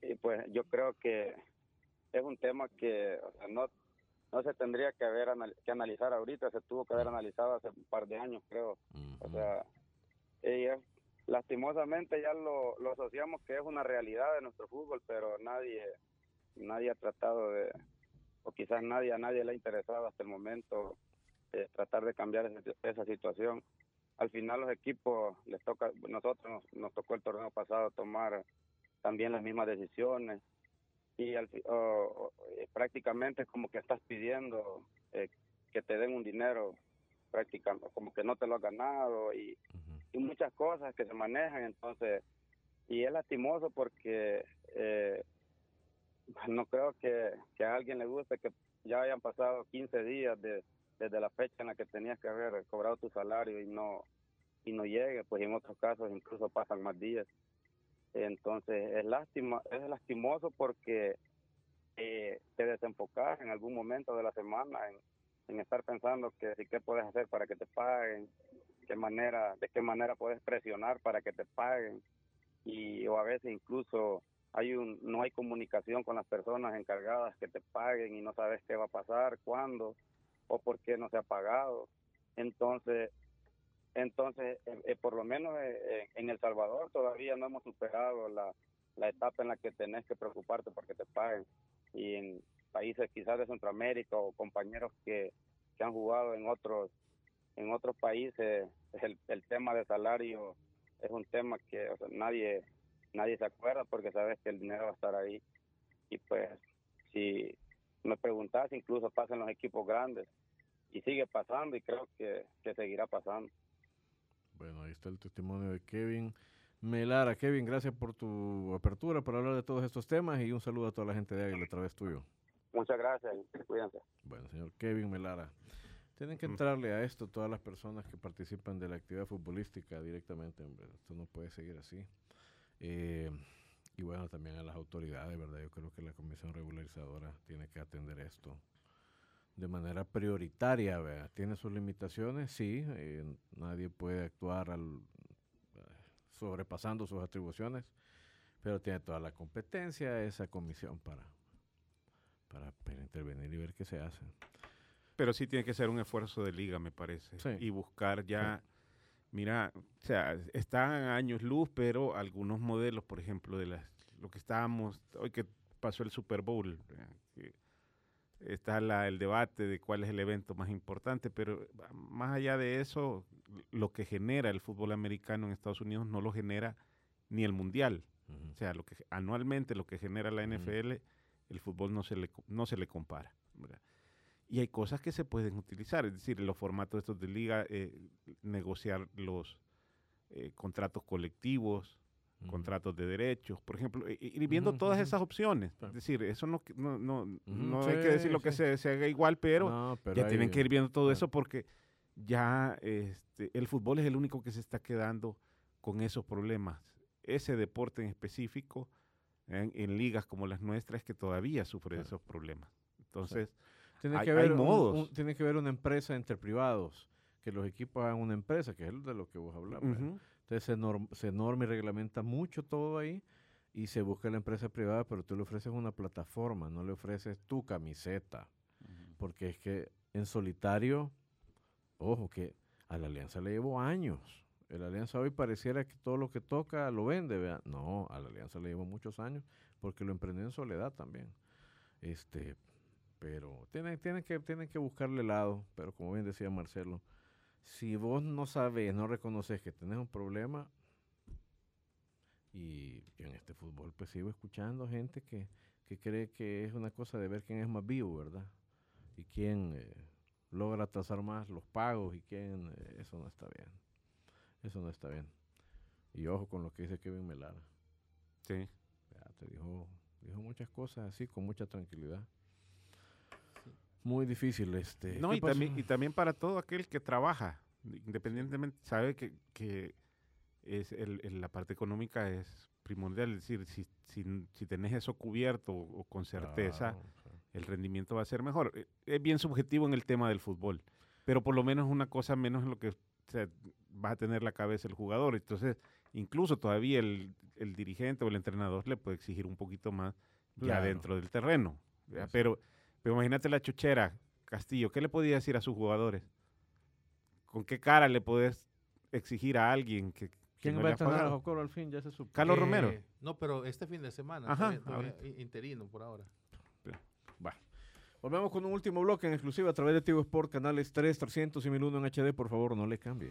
Sí, pues yo creo que es un tema que no no se tendría que haber que analizar ahorita, se tuvo que haber analizado hace un par de años, creo. O sea, ella, lastimosamente ya lo, lo asociamos que es una realidad de nuestro fútbol, pero nadie nadie ha tratado de, o quizás nadie a nadie le ha interesado hasta el momento eh, tratar de cambiar esa, situación. Al final los equipos les toca, nosotros nos, nos tocó el torneo pasado tomar también las mismas decisiones. Y al, eh, prácticamente es como que estás pidiendo eh, que te den un dinero prácticamente como que no te lo has ganado y, y, muchas cosas que se manejan. Entonces y es lastimoso porque eh, no creo que, que, a alguien le guste que ya hayan pasado 15 días de, desde la fecha en la que tenías que haber cobrado tu salario y no y no llegue pues en otros casos incluso pasan más días. Entonces es lástima, es lastimoso porque eh, te desenfocas en algún momento de la semana en, estar pensando que qué puedes hacer para que te paguen, qué manera, de qué manera puedes presionar para que te paguen. Y o a veces incluso hay un no hay comunicación con las personas encargadas que te paguen y no sabes qué va a pasar, cuándo o por qué no se ha pagado. Entonces, entonces, eh, eh, por lo menos eh, en El Salvador todavía no hemos superado la, etapa en la que tenés que preocuparte porque te paguen. Y en países quizás de Centroamérica o compañeros que, han jugado en otros en otros países, el, el tema de salario es un tema que nadie nadie se acuerda porque sabes que el dinero va a estar ahí. Y pues, si me preguntas, incluso pasan los equipos grandes y sigue pasando y creo que seguirá pasando. Bueno, ahí está el testimonio de Kevin Melara. Kevin, gracias por tu apertura para hablar de todos estos temas y un saludo a toda la gente de Águila a través tuyo. Muchas gracias, cuídense. Bueno, señor Kevin Melara. Tienen que mm. entrarle a esto todas las personas que participan de la actividad futbolística directamente, hombre. Esto no puede seguir así. Eh, y bueno, también a las autoridades, ¿verdad? Yo creo que la Comisión Regularizadora tiene que atender esto de manera prioritaria, ¿verdad? Tiene sus limitaciones, sí, eh, nadie puede actuar al, sobrepasando sus atribuciones, pero tiene toda la competencia esa comisión para, para, intervenir y ver qué se hace. Pero sí tiene que ser un esfuerzo de liga, me parece, y buscar ya, mira, o sea, están años luz, pero algunos modelos, por ejemplo, de las, lo que estábamos, hoy que pasó el Super Bowl, está la, el debate de cuál es el evento más importante, pero más allá de eso, lo que genera el fútbol americano en Estados Unidos no lo genera ni el mundial. O sea, lo que anualmente lo que genera la NFL, el fútbol no se le, no se le compara. Y hay cosas que se pueden utilizar, es decir, los formatos estos de liga, eh, negociar los eh, contratos colectivos, contratos de derechos, por ejemplo, ir viendo todas esas opciones. Es decir, eso no, no, no, no hay que decir lo que se, se, haga igual, pero, ya tienen que ir viendo todo eso porque ya este, el fútbol es el único que se está quedando con esos problemas. Ese deporte en específico, en, ligas como las nuestras, que todavía sufre esos problemas. Entonces, tiene, que haber modos. tiene que haber una empresa entre privados, que los equipos hagan una empresa, que es de lo que vos hablabas. Entonces se, se norma y reglamenta mucho todo ahí y se busca la empresa privada, pero tú le ofreces una plataforma, no le ofreces tu camiseta. Porque es que en solitario, ojo, que a la alianza le llevo años. La alianza hoy pareciera que todo lo que toca lo vende, ¿verdad? No, a la alianza le llevo muchos años porque lo emprendió en soledad también. Este, Pero tienen, tienen, que, tienen que buscarle lado, pero como bien decía Marcelo, si vos no sabes, no reconoces que tenés un problema, y en este fútbol pues sigo escuchando gente que, que cree que es una cosa de ver quién es más vivo, ¿verdad? Y quién eh, logra atrasar más los pagos y quién, eh, eso no está bien. Eso no está bien. Y ojo con lo que dice Kevin Melara. Sí. Ya, te dijo, dijo muchas cosas así, con mucha tranquilidad. Muy difícil este. No, ¿qué y pasó? también, y también para todo aquel que trabaja, independientemente, sabe que, que es el, el- la parte económica es primordial, es decir, si, si, si tenés eso cubierto o, o con certeza, el rendimiento va a ser mejor. Eh, Es bien subjetivo en el tema del fútbol, pero por lo menos una cosa menos en lo que se va a tener la cabeza el jugador. Entonces, incluso todavía el, el dirigente o el entrenador le puede exigir un poquito más ya dentro del terreno. Pero, pero imagínate la chuchera, Castillo, ¿qué le podía decir a sus jugadores? ¿Con qué cara le podés exigir a alguien que, que ¿Quién no va a entrenar a? Jocoro al fin? Ya se supo. Carlos Romero. Eh, No, pero este fin de semana. Ajá, todavía- todavía interino por ahora. Volvemos con un último bloque en exclusiva a través de Tigo Sport, canales 3, 300 y 1001 en HD. Por favor, no le cambie.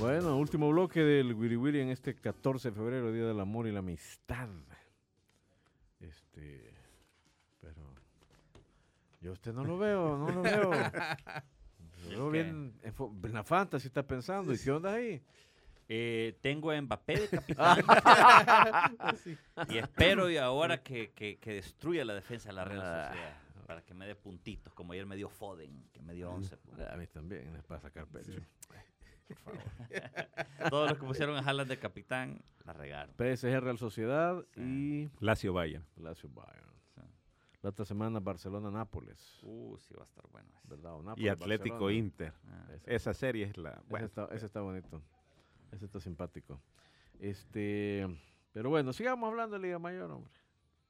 Bueno, último bloque del Wiri Wiri en este 14 de febrero, Día del Amor y la Amistad. Este, pero yo a usted no lo veo, no lo veo. Lo veo bien en, la fantasy está pensando, ¿y qué onda ahí? Eh, tengo a Mbappé de capitán. y espero y ahora que, que- que destruya la defensa de la Real Ah. Sociedad. Para que me dé puntitos, como ayer me dio Foden, que me dio 11 puntos. A mí también, es para sacar pecho. Todos los que pusieron a Haaland de capitán, la regaron. PSG Real Sociedad y Lazio Bayern. Lazio Bayern. Sí. La otra semana Barcelona-Nápoles. Uh, sí va a estar bueno ese. ¿Verdad? O Y Nápoles, Atlético Barcelona. Inter. Ah. Esa serie es la... Ese, Bueno, está, ese está bonito. Ese está simpático. Este, pero bueno, sigamos hablando de Liga Mayor, hombre.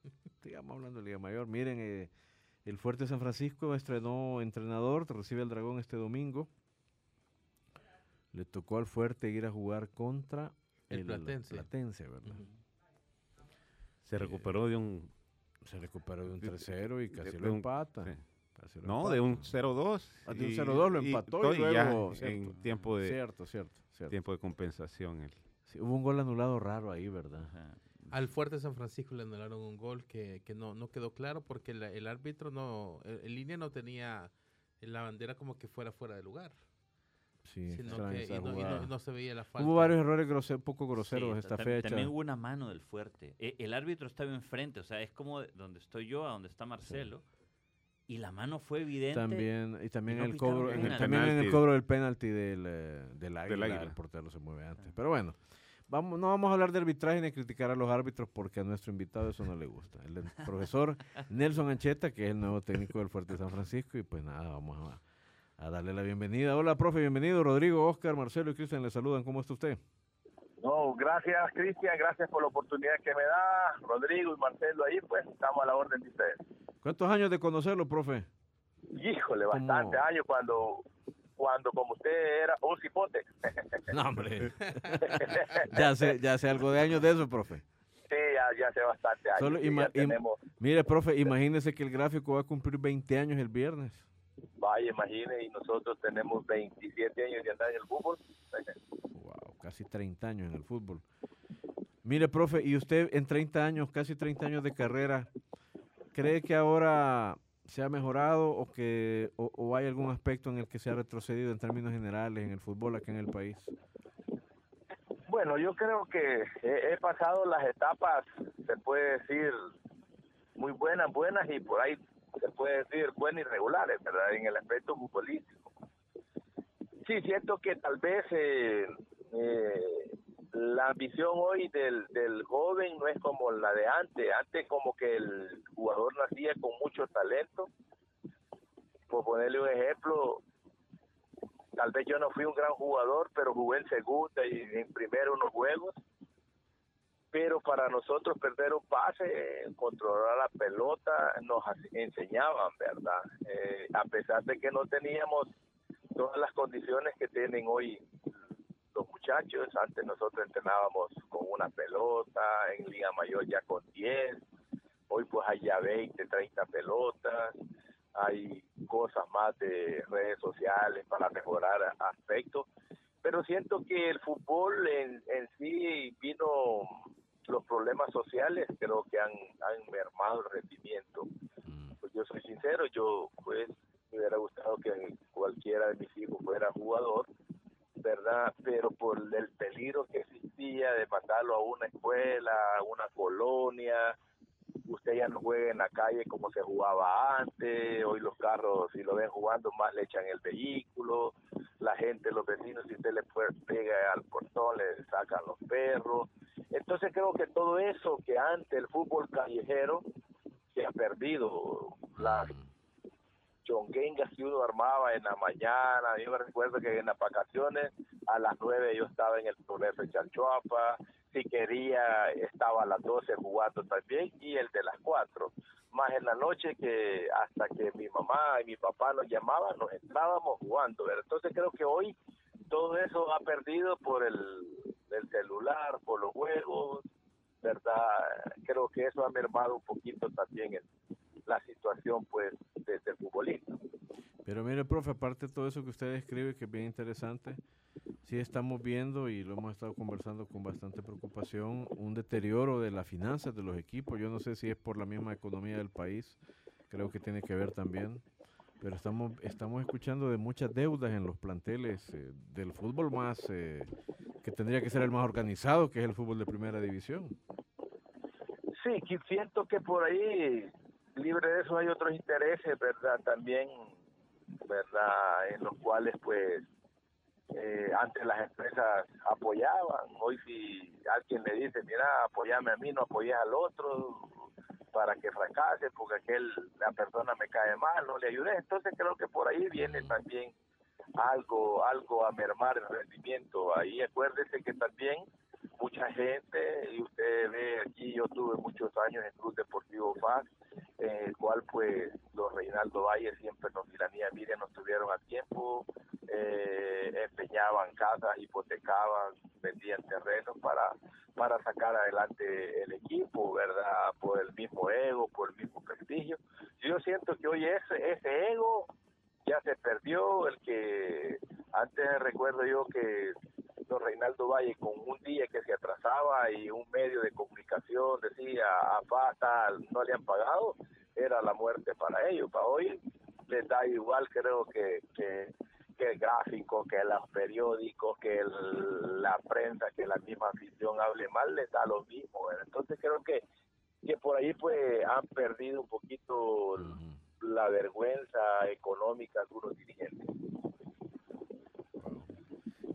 sigamos hablando de Liga Mayor. Miren, eh, el Fuerte San Francisco estrenó entrenador, recibe al Dragón este domingo. Le tocó al Fuerte ir a jugar contra El Platense. Platense, ¿verdad? se recuperó de un... Se recuperó de un De- 3-0 y casi de lo un- empata. sí. Casi lo No, de un empata. 0-2. Ah, de un y- 0-2 lo y empató todo, y ya luego, en cierto. tiempo de, Cierto, cierto, cierto. tiempo de compensación. el- Sí, hubo un gol anulado raro ahí, ¿verdad? Ajá. Al Fuerte San Francisco le anularon un gol que, que no, no quedó claro porque la- el árbitro no, el, el línea no tenía la bandera como que fuera fuera de lugar, Sí, sino que y no, y no- jugada. y no se veía la falta. Hubo varios errores grose- poco groseros Sí, esta fecha. También hubo una mano del fuerte. E- El árbitro estaba enfrente, o sea, es como de- donde estoy yo, a donde está Marcelo. Y la mano fue evidente. También, y también no el cobro, en el, también en el cobro del penalti del, eh, del, águila, águila. el portero se mueve antes. Pero bueno, vamos, no vamos a hablar de arbitraje ni criticar a los árbitros porque a nuestro invitado eso no le gusta. El, del profesor Nelson Ancheta, que es el nuevo técnico del Fuerte San Francisco, y pues nada, vamos a, a darle la bienvenida. Hola, profe, bienvenido. Rodrigo, Oscar, Marcelo y Cristian le saludan. ¿Cómo está usted? No, gracias Cristian, gracias por la oportunidad que me da, Rodrigo y Marcelo ahí, pues estamos a la orden de ustedes. ¿Cuántos años de conocerlo, profe? Híjole, ¿Cómo? bastante años cuando, cuando como usted era un cipote. No, hombre. ya, sé, ya sé algo de años de eso, profe. Sí, ya, ya hace bastante años. Solo ya tenemos, Mire, profe, imagínese que el gráfico va a cumplir 20 años el viernes. Vaya, imagine, y nosotros tenemos 27 años de andar en el fútbol. Wow, casi 30 años en el fútbol. Mire, profe, y usted en 30 años, casi 30 años de carrera, ¿cree que ahora se ha mejorado o que o, o hay algún aspecto en el que se ha retrocedido en términos generales en el fútbol aquí en el país? Bueno, yo creo que he, he pasado las etapas, se puede decir, muy buenas, buenas, y por ahí se puede decir buenas y regulares, ¿verdad? En el aspecto futbolístico. Sí, siento que tal vez eh, eh, la ambición hoy del, del joven no es como la de antes. Antes como que el jugador nacía con mucho talento. Por ponerle un ejemplo, tal vez yo no fui un gran jugador, pero jugué en segunda y en primero unos juegos. Pero para nosotros perder un pase, controlar la pelota, nos enseñaban, ¿verdad? Eh, a pesar de que no teníamos todas las condiciones que tienen hoy los muchachos, antes nosotros entrenábamos con una pelota, en Liga Mayor ya con 10, hoy pues hay ya 20, 30 pelotas, hay cosas más de redes sociales para mejorar aspectos, pero siento que el fútbol en, en sí vino los problemas sociales, creo que han, han mermado el rendimiento. Pues yo soy sincero, yo pues me hubiera gustado que cualquiera de mis hijos fuera jugador, ¿verdad? Pero por el peligro que existía de mandarlo a una escuela, a una colonia, usted ya no juega en la calle como se jugaba antes, hoy los carros, si lo ven jugando, más le echan el vehículo, la gente, los vecinos, si usted le pega al portón, le sacan los perros. Entonces creo que todo eso que antes el fútbol callejero se ha perdido, las chonguengas que uno armaba en la mañana. Yo me recuerdo que en las vacaciones a las 9 yo estaba en el progreso de Chalchuapa. Si quería, estaba a las 12 jugando también y el de las 4. Más en la noche que hasta que mi mamá y mi papá nos llamaban, nos estábamos jugando. Entonces creo que hoy todo eso ha perdido por el, el celular, por los juegos, ¿verdad? Creo que eso ha mermado un poquito también la situación, pues, desde el futbolista. Pero mire, profe, aparte de todo eso que usted escribe, que es bien interesante, sí estamos viendo y lo hemos estado conversando con bastante preocupación, un deterioro de las finanzas de los equipos. Yo no sé si es por la misma economía del país, creo que tiene que ver también, pero estamos, estamos escuchando de muchas deudas en los planteles eh, del fútbol más, eh, que tendría que ser el más organizado, que es el fútbol de primera división. Sí, que siento que por ahí, libre de eso, hay otros intereses, ¿verdad? También, ¿verdad? En los cuales, pues, eh, antes las empresas apoyaban, hoy si alguien le dice, mira, apoyame a mí, no apoyes al otro para que fracase, porque aquel, la persona me cae mal, no le ayudé. Entonces creo que por ahí viene también algo, algo a mermar el rendimiento. Ahí acuérdese que también mucha gente, y usted ve aquí, yo tuve muchos años en Club Deportivo FAS, en el cual pues los Reinaldo Valle siempre nos tiranían, mire, no estuvieron a tiempo, eh, empeñaban casas, hipotecaban, vendían terrenos para, para sacar adelante el equipo, ¿verdad? Por el mismo ego, por el mismo prestigio. Yo siento que hoy ese, ese ego ya se perdió, el que antes recuerdo yo que don Reinaldo Valle con un día que se atrasaba y un medio de comunicación decía a tal no le han pagado, era la muerte para ellos. Para hoy les da igual, creo que, que el gráfico, que los periódicos, que el- la prensa, que la misma afición hable mal, les da lo mismo. ¿verdad? Entonces creo que, que por ahí pues han perdido un poquito la vergüenza económica algunos dirigentes.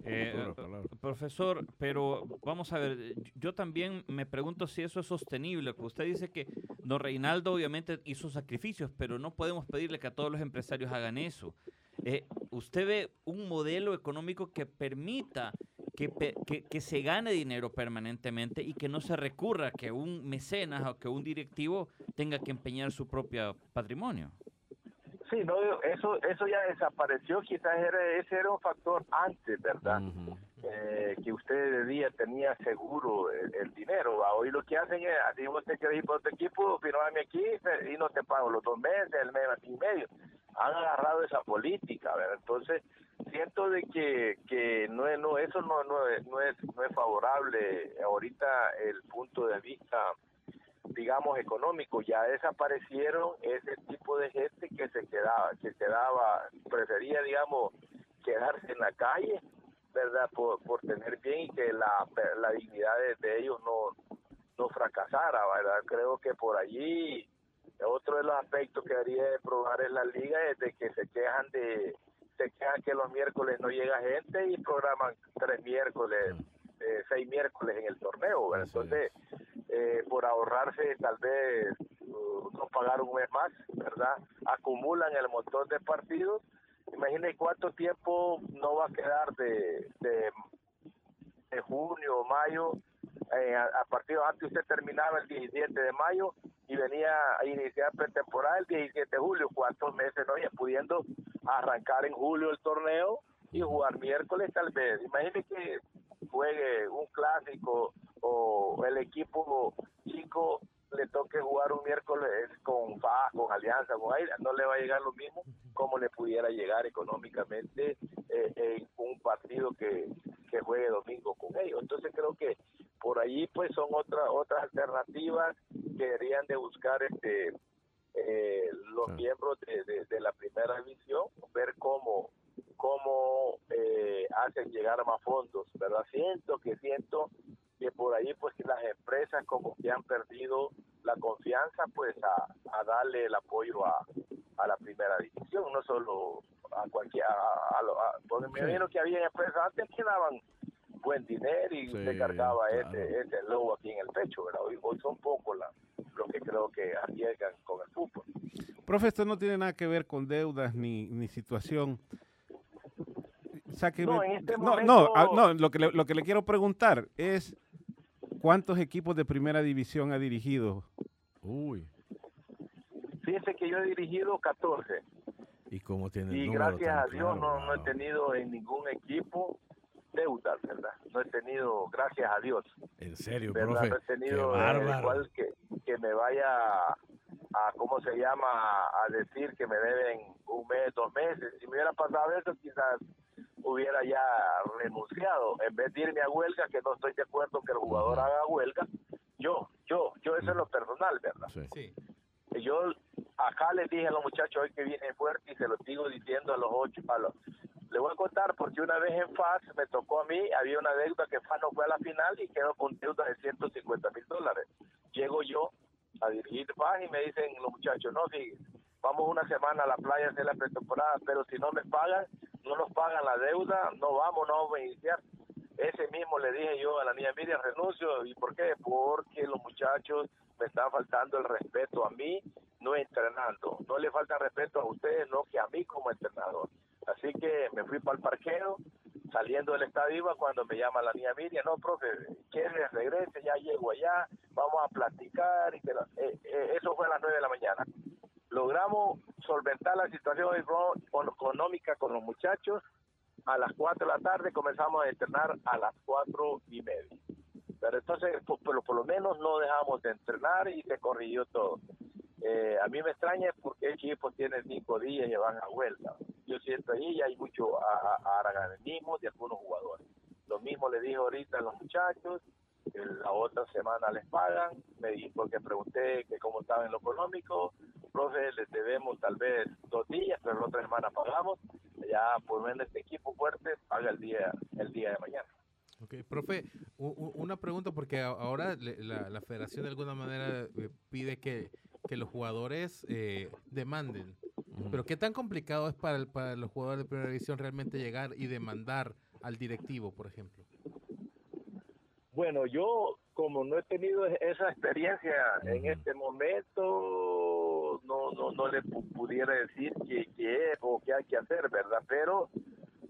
Eh, profesor, pero vamos a ver, yo también me pregunto si eso es sostenible. porque Usted dice que don Reinaldo obviamente hizo sacrificios, pero no podemos pedirle que a todos los empresarios hagan eso. Eh, ¿Usted ve un modelo económico que permita que, que- que se gane dinero permanentemente y que no se recurra a que un mecenas o que un directivo tenga que empeñar su propio patrimonio? Sí, no, eso, eso ya desapareció, quizás era, ese era un factor antes, ¿verdad? Eh, que usted de día tenía seguro el, el dinero. ¿va? Hoy lo que hacen es, así vos te querés ir por otro equipo, firmame aquí y no te pago los dos meses, el mes y medio. Han agarrado esa política, ¿verdad? Entonces, siento de que, que no, no eso no, no, es, no, es, no es favorable ahorita el punto de vista digamos económico. Ya desaparecieron ese tipo de gente que se quedaba que quedaba prefería digamos quedarse en la calle verdad por, por tener bien y que la, la dignidad de, de ellos no no fracasara verdad creo que por allí otro de los aspectos que debería de probar en la liga es de que se quejan de se quejan que los miércoles no llega gente y programan tres miércoles eh, seis miércoles en el torneo entonces eh, por ahorrarse tal vez uh, no pagar un mes más, ¿verdad? Acumulan el montón de partidos. Imaginen cuánto tiempo no va a quedar de, de, de junio o mayo. Eh, a, a partir antes usted terminaba el 17 de mayo y venía a iniciar pretemporada el 17 de julio. ¿Cuántos meses no? Ya pudiendo arrancar en julio el torneo y jugar miércoles tal vez. Imagine que juegue un clásico o el equipo chico le toque jugar un miércoles con FA, con Alianza, con Aira, no le va a llegar lo mismo como le pudiera llegar económicamente eh, en un partido que, que juegue domingo con ellos. Entonces creo que por allí pues son otras otras alternativas que deberían de buscar este eh, los Claro. miembros de, de- de la primera división, ver cómo cómo eh, hacen llegar más fondos, ¿verdad? Siento que siento que por ahí pues las empresas como que han perdido la confianza pues a, a darle el apoyo a, a la primera división, no solo a cualquier, a, a porque me imagino que había empresas antes que daban buen dinero y Sí, usted cargaba claro. ese, ese logo aquí en el pecho, ¿verdad? Hoy, hoy son pocos los que creo que arriesgan con el fútbol. Profe, esto no tiene nada que ver con deudas ni, ni situación. Sáqueme- No, en este no, no, ah, no, lo que, le, lo que le quiero preguntar es cuántos equipos de primera división ha dirigido. Uy, Fíjense que yo he dirigido 14 ¿y cómo tiene el y gracias a Dios claro? no, no he tenido en ningún equipo deudas, ¿verdad? No he tenido, gracias a Dios, En serio, ¿verdad? profe. No he tenido eh, igual que, que me vaya a, a, ¿cómo se llama? A decir que me deben un mes, dos meses. Si me hubiera pasado eso, quizás hubiera ya renunciado. En vez de irme a huelga, que no estoy de acuerdo que el jugador haga huelga, yo, yo, yo, eso es lo personal, ¿verdad? Sí. sí. Yo acá les dije a los muchachos hoy que vienen fuerte y se los sigo diciendo a los ocho, a los, le voy a contar porque una vez en FAS me tocó a mí, había una deuda que FAS no fue a la final y quedó con deuda de 150 mil dólares. Llego yo a dirigir FAS y me dicen los muchachos, no, sí, vamos una semana a la playa a la pretemporada, pero si no me pagan, no nos pagan la deuda, no vamos, no vamos a iniciar. Ese mismo le dije yo a la niña Miriam, renuncio. ¿Y por qué? Porque los muchachos me están faltando el respeto a mí, no entrenando. No le falta respeto a ustedes, no que a mí como entrenador. Así que me fui para el parqueo, saliendo del estadio iba cuando me llama la niña Miriam, no, profe, quiere regrese, ya llego allá, vamos a platicar. y que eh, eh, Eso fue a las nueve de la mañana. Logramos solventar la situación económica con los muchachos. A las 4 de la tarde comenzamos a entrenar a las cuatro y media. Pero entonces, por, por lo- menos no dejamos de entrenar y se corrigió todo. Eh, a mí me extraña porque el equipo tiene cinco días y van a huelga. Yo siento ahí ya hay mucho a- de algunos jugadores. Lo mismo le dije ahorita a los muchachos, la otra semana les pagan, me di porque pregunté que cómo estaba en lo económico, profe, les debemos tal vez dos días, pero la otra semana pagamos, ya por lo menos este equipo fuerte paga el día, el día de mañana. Ok, profe, una pregunta porque ahora le- la, la federación de alguna manera eh, pide que, que los jugadores eh, demanden. Pero qué tan complicado es para, el- para los jugadores de primera división realmente llegar y demandar al directivo, por ejemplo. Bueno, yo como no he tenido e- esa experiencia en este momento, no no no le pu- pudiera decir qué qué es o qué hay que hacer, ¿verdad? Pero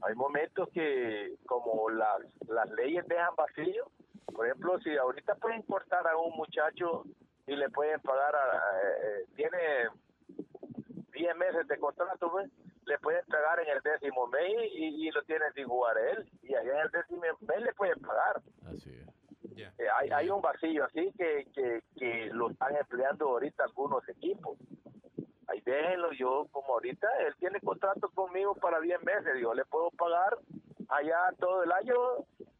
hay momentos que como las las leyes dejan vacío, por ejemplo, si ahorita pueden cortar a un muchacho y le pueden pagar, a, eh, eh, tiene 10 meses de contrato, pues, le pueden pagar en el décimo mes y, y lo tiene sin jugar él. Y allá en el décimo mes le pueden pagar. Así es. Ya. Eh, hay, hay un vacío así que, que, que lo están empleando ahorita algunos equipos. Ahí déjenlo, yo como ahorita, él tiene contrato conmigo para 10 meses, yo le puedo pagar allá todo el año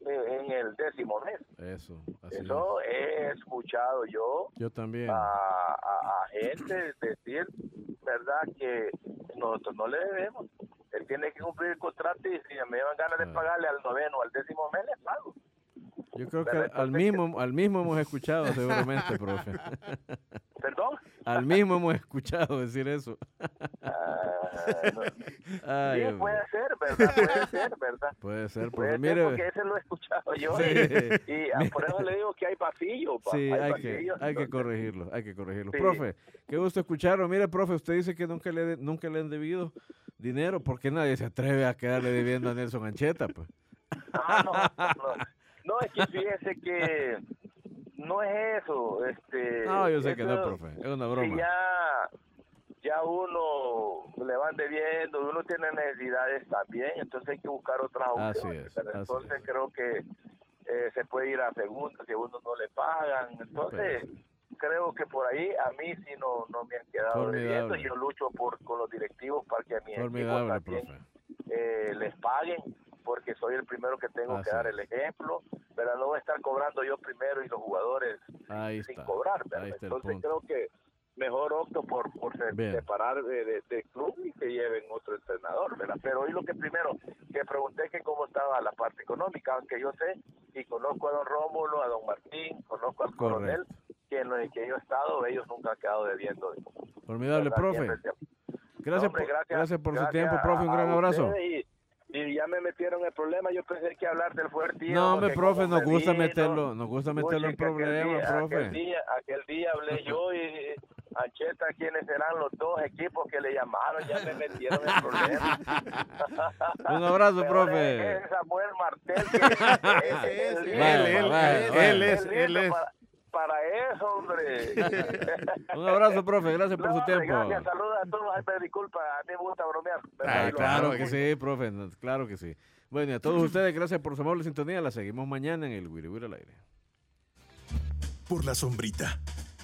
eh, en el décimo mes. Eso, así Eso he escuchado yo. Yo también. a, a- a gente decir, ¿verdad? Que nosotros no le debemos. Él tiene que cumplir el contrato y si me dan ganas de pagarle al noveno o al décimo mes, le pago. Yo creo que al mismo, al mismo hemos escuchado seguramente, profe. ¿Perdón? Al mismo hemos escuchado decir eso. Ah, no. Ay, Sí, hombre. puede ser, ¿verdad? Puede ser, ¿verdad? Puede ser, Puede ser Mire, porque ese lo he escuchado yo. Sí. Y, y, por eso le digo que hay vacío. pa, Sí, hay que, vacío, hay que corregirlo, hay que corregirlo. Sí. Profe, qué gusto escucharlo. Mire, profe, usted dice que nunca le, nunca le han debido dinero. ¿Por qué nadie se atreve a quedarle debiendo a Nelson Ancheta? Pues? Ah, no, no, no, es que fíjese que no es eso. Este, No, yo sé que no, profe. Es una si broma. ya, ya uno le van debiendo, uno tiene necesidades también, entonces hay que buscar otras Así opciones. así entonces es. creo que eh, se puede ir a segunda si a uno no le pagan. Entonces creo que por ahí a mí sí no, no me han quedado debiendo. Yo lucho por con los directivos para que a mi equipo también eh, les paguen porque soy el primero que tengo Así que dar el ejemplo, pero no voy a estar cobrando yo primero y los jugadores Ahí sin está. cobrar. Ahí está Entonces creo que mejor opto por, por separar de, de- de club y que lleven otro entrenador, ¿verdad? Pero hoy lo que primero, que pregunté que cómo estaba la parte económica, aunque yo sé y conozco a don Rómulo, a don Martín, conozco al coronel, que en los que yo he estado, ellos nunca han quedado debiendo. Formidable, ¿verdad? profe. Gracias, Hombre, por, gracias por su tiempo, profe. Un gran abrazo. Y, y ya me metieron el problema. Yo pensé que hablar del fuerte. No, hombre, profe, nos gusta meterlo, nos gusta meterlo en problemas, Aquel profe. día, aquel día hablé yo y Ancheta, ¿quiénes serán los dos equipos que le llamaron? Ya me metieron en problemas. Un abrazo, profe. Es, es Samuel Martel. Que Ese es, el- él, Él es, él es. Para, para eso, hombre. Un abrazo, profe. Gracias por No, su tiempo. Gracias, saludos a todos. Disculpa, a mí me gusta bromear. Ay, Lo claro que sí, profe. Claro que sí. Bueno, y a todos ustedes, gracias por su amable sintonía. La seguimos mañana en el Wiri Wiri al aire. por la sombrita.